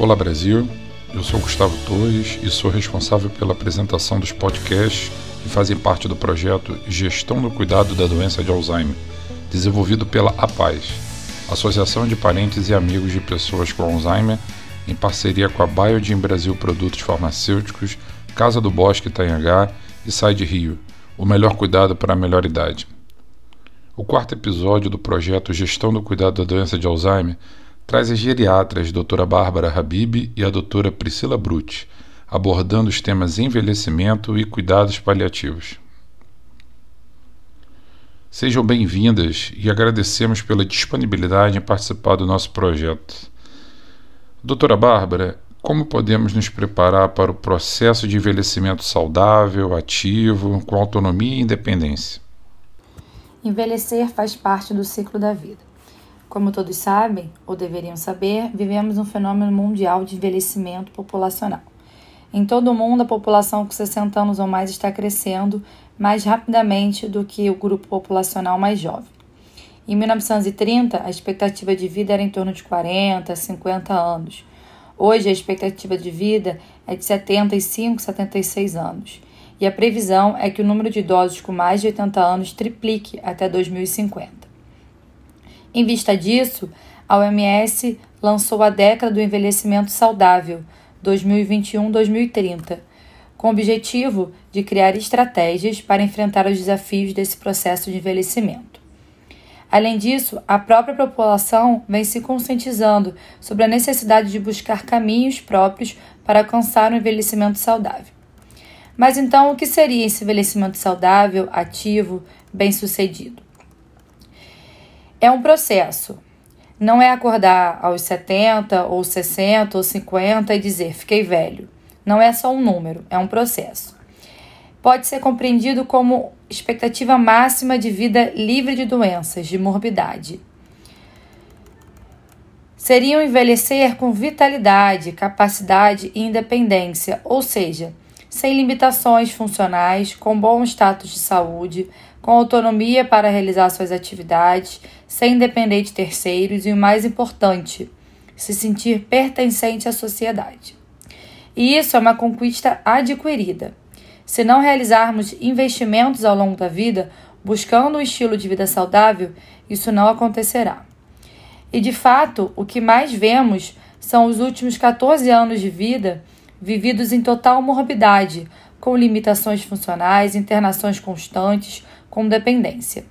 Olá Brasil, eu sou Gustavo Torres e sou responsável pela apresentação dos podcasts que fazem parte do projeto Gestão do Cuidado da Doença de Alzheimer, desenvolvido pela APAZ, Associação de Parentes e Amigos de Pessoas com Alzheimer, em parceria com a Biogen Brasil Produtos Farmacêuticos, Casa do Bosque Itanhangá e Side Rio, o melhor cuidado para a melhor idade. O quarto episódio do projeto Gestão do Cuidado da Doença de Alzheimer traz as geriatras doutora Bárbara Habib e a doutora Priscila Brutti, abordando os temas envelhecimento e cuidados paliativos. Sejam bem-vindas e agradecemos pela disponibilidade em participar do nosso projeto. Doutora Bárbara, como podemos nos preparar para o processo de envelhecimento saudável, ativo, com autonomia e independência? Envelhecer faz parte do ciclo da vida. Como todos sabem, ou deveriam saber, vivemos um fenômeno mundial de envelhecimento populacional. Em todo o mundo, a população com 60 anos ou mais está crescendo mais rapidamente do que o grupo populacional mais jovem. Em 1930, a expectativa de vida era em torno de 40, 50 anos. Hoje, a expectativa de vida é de 75, 76 anos e a previsão é que o número de idosos com mais de 80 anos triplique até 2050. Em vista disso, a OMS lançou a década do envelhecimento saudável 2021-2030, com o objetivo de criar estratégias para enfrentar os desafios desse processo de envelhecimento. Além disso, a própria população vem se conscientizando sobre a necessidade de buscar caminhos próprios para alcançar um envelhecimento saudável. Mas então, o que seria esse envelhecimento saudável, ativo, bem-sucedido? É um processo. Não é acordar aos 70 ou 60 ou 50 e dizer fiquei velho. Não é só um número, é um processo. Pode ser compreendido como expectativa máxima de vida livre de doenças, de morbidade. Seriam envelhecer com vitalidade, capacidade e independência, ou seja, sem limitações funcionais, com bom status de saúde, com autonomia para realizar suas atividades, sem depender de terceiros e o mais importante, se sentir pertencente à sociedade. E isso é uma conquista adquirida. Se não realizarmos investimentos ao longo da vida, buscando um estilo de vida saudável, isso não acontecerá. E de fato, o que mais vemos são os últimos 14 anos de vida vividos em total morbidade, com limitações funcionais, internações constantes, com dependência.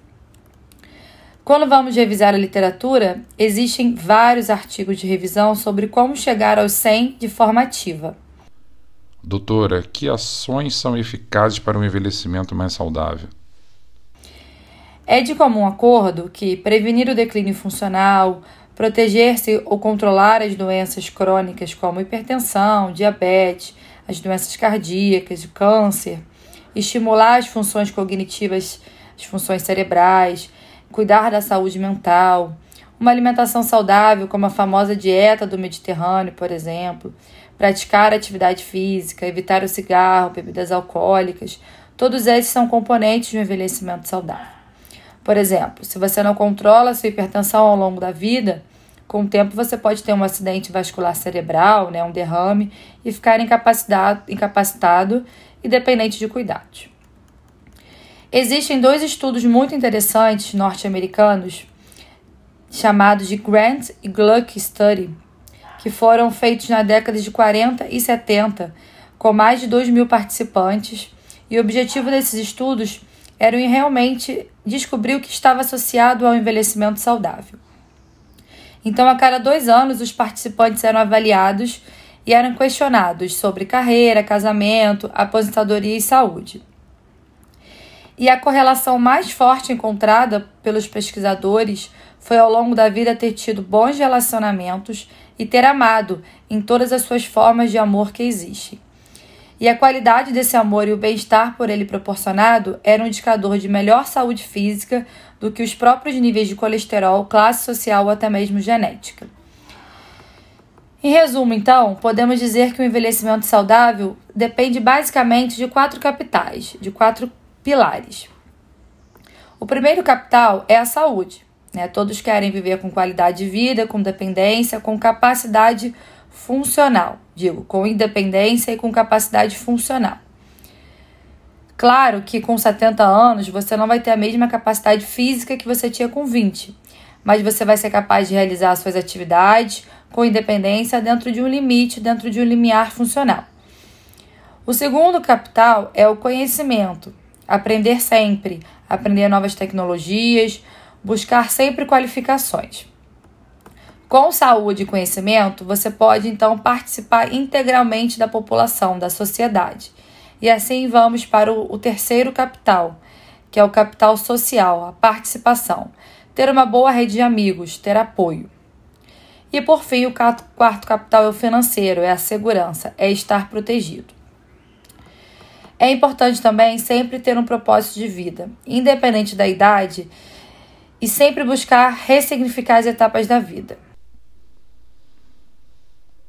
Quando vamos revisar a literatura, existem vários artigos de revisão sobre como chegar aos 100 de forma ativa. Doutora, que ações são eficazes para um envelhecimento mais saudável? É de comum acordo que prevenir o declínio funcional, proteger-se ou controlar as doenças crônicas como hipertensão, diabetes, as doenças cardíacas, o câncer, estimular as funções cognitivas, as funções cerebrais, cuidar da saúde mental, uma alimentação saudável, como a famosa dieta do Mediterrâneo, por exemplo, praticar atividade física, evitar o cigarro, bebidas alcoólicas, todos esses são componentes do envelhecimento saudável. Por exemplo, se você não controla sua hipertensão ao longo da vida, com o tempo você pode ter um acidente vascular cerebral, né, um derrame, e ficar incapacitado, incapacitado e dependente de cuidados. Existem dois estudos muito interessantes norte-americanos chamados de Grant e Gluck Study, que foram feitos na década de 40 e 70, com mais de 2 mil participantes, e o objetivo desses estudos era realmente descobrir o que estava associado ao envelhecimento saudável. Então, a cada dois anos, os participantes eram avaliados e eram questionados sobre carreira, casamento, aposentadoria e saúde. E a correlação mais forte encontrada pelos pesquisadores foi ao longo da vida ter tido bons relacionamentos e ter amado em todas as suas formas de amor que existem. E a qualidade desse amor e o bem-estar por ele proporcionado era um indicador de melhor saúde física do que os próprios níveis de colesterol, classe social ou até mesmo genética. Em resumo, então, podemos dizer que o envelhecimento saudável depende basicamente de quatro capitais, de quatro pilares. O primeiro capital é a saúde. Né? Todos querem viver com qualidade de vida, com dependência, com capacidade funcional, digo, com independência e com capacidade funcional. Claro que com 70 anos você não vai ter a mesma capacidade física que você tinha com 20, mas você vai ser capaz de realizar suas atividades com independência dentro de um limite, dentro de um limiar funcional. O segundo capital é o conhecimento, aprender sempre, aprender novas tecnologias, buscar sempre qualificações. Com saúde e conhecimento, você pode então participar integralmente da população, da sociedade. E assim vamos para o, terceiro capital, que é o capital social, a participação. Ter uma boa rede de amigos, ter apoio. E por fim, o quarto capital é o financeiro, é a segurança, é estar protegido. É importante também sempre ter um propósito de vida, independente da idade, e sempre buscar ressignificar as etapas da vida.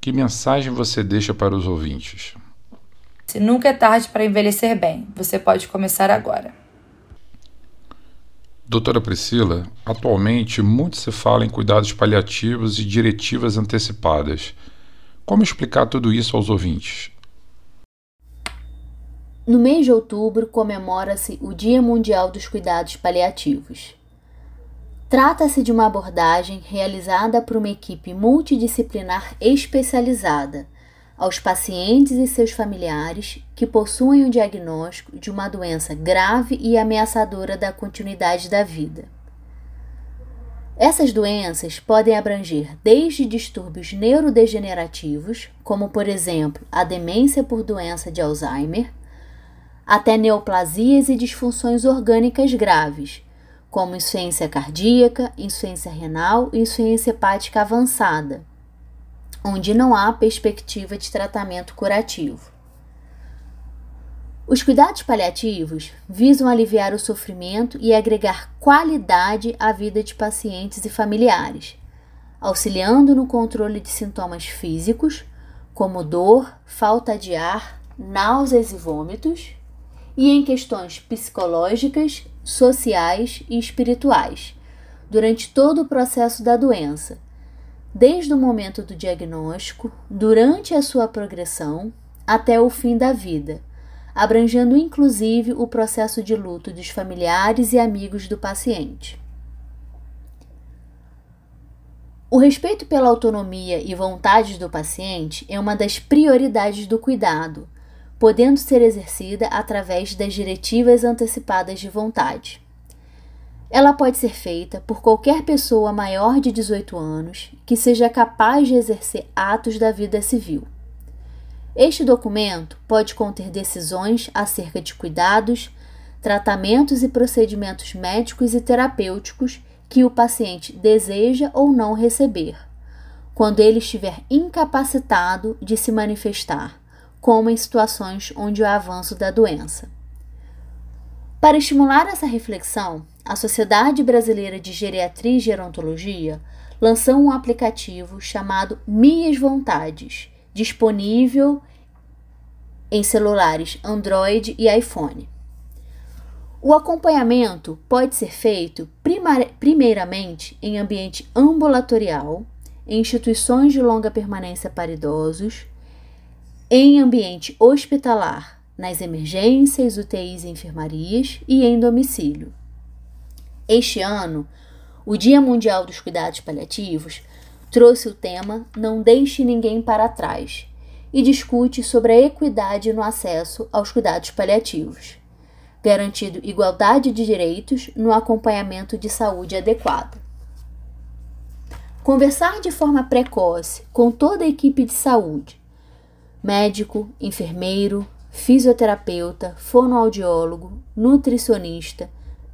Que mensagem você deixa para os ouvintes? Se nunca é tarde para envelhecer bem, você pode começar agora. Doutora Priscila, atualmente muito se fala em cuidados paliativos e diretivas antecipadas. Como explicar tudo isso aos ouvintes? No mês de outubro comemora-se o Dia Mundial dos Cuidados Paliativos. Trata-se de uma abordagem realizada por uma equipe multidisciplinar especializada aos pacientes e seus familiares que possuem o diagnóstico de uma doença grave e ameaçadora da continuidade da vida. Essas doenças podem abranger desde distúrbios neurodegenerativos, como por exemplo a demência por doença de Alzheimer, até neoplasias e disfunções orgânicas graves como insuficiência cardíaca, insuficiência renal e insuficiência hepática avançada, onde não há perspectiva de tratamento curativo. Os cuidados paliativos visam aliviar o sofrimento e agregar qualidade à vida de pacientes e familiares, auxiliando no controle de sintomas físicos, como dor, falta de ar, náuseas e vômitos, e em questões psicológicas sociais e espirituais durante todo o processo da doença, desde o momento do diagnóstico, durante a sua progressão, até o fim da vida, abrangendo inclusive o processo de luto dos familiares e amigos do paciente. O respeito pela autonomia e vontades do paciente é uma das prioridades do cuidado podendo ser exercida através das diretivas antecipadas de vontade. Ela pode ser feita por qualquer pessoa maior de 18 anos que seja capaz de exercer atos da vida civil. Este documento pode conter decisões acerca de cuidados, tratamentos e procedimentos médicos e terapêuticos que o paciente deseja ou não receber, quando ele estiver incapacitado de se manifestar como em situações onde há avanço da doença. Para estimular essa reflexão, a Sociedade Brasileira de Geriatria e Gerontologia lançou um aplicativo chamado Minhas Vontades, disponível em celulares Android e iPhone. O acompanhamento pode ser feito primeiramente em ambiente ambulatorial, em instituições de longa permanência para idosos, em ambiente hospitalar, nas emergências, UTIs e enfermarias e em domicílio. Este ano, o Dia Mundial dos Cuidados Paliativos trouxe o tema Não Deixe Ninguém para Trás e discute sobre a equidade no acesso aos cuidados paliativos, garantindo igualdade de direitos no acompanhamento de saúde adequado. Conversar de forma precoce com toda a equipe de saúde médico, enfermeiro, fisioterapeuta, fonoaudiólogo, nutricionista,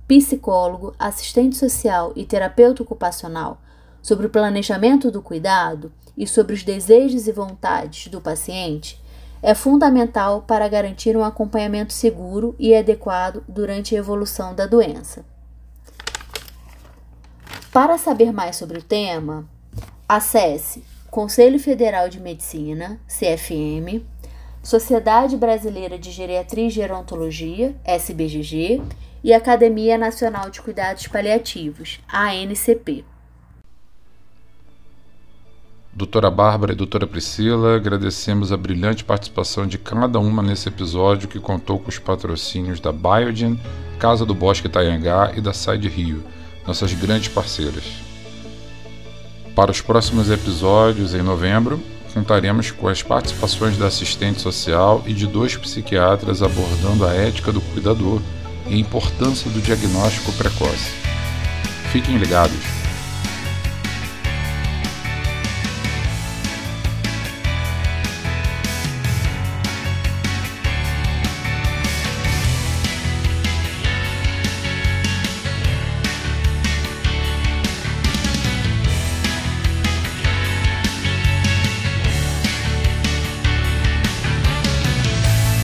psicólogo, assistente social e terapeuta ocupacional sobre o planejamento do cuidado e sobre os desejos e vontades do paciente é fundamental para garantir um acompanhamento seguro e adequado durante a evolução da doença. Para saber mais sobre o tema, acesse Conselho Federal de Medicina, CFM, Sociedade Brasileira de Geriatria e Gerontologia, SBGG, e Academia Nacional de Cuidados Paliativos, ANCP. Doutora Bárbara e doutora Priscila, agradecemos a brilhante participação de cada uma nesse episódio que contou com os patrocínios da Biogen, Casa do Bosque Itaiangá e da Side Rio, nossas grandes parceiras. Para os próximos episódios, em novembro, contaremos com as participações da assistente social e de dois psiquiatras abordando a ética do cuidador e a importância do diagnóstico precoce. Fiquem ligados!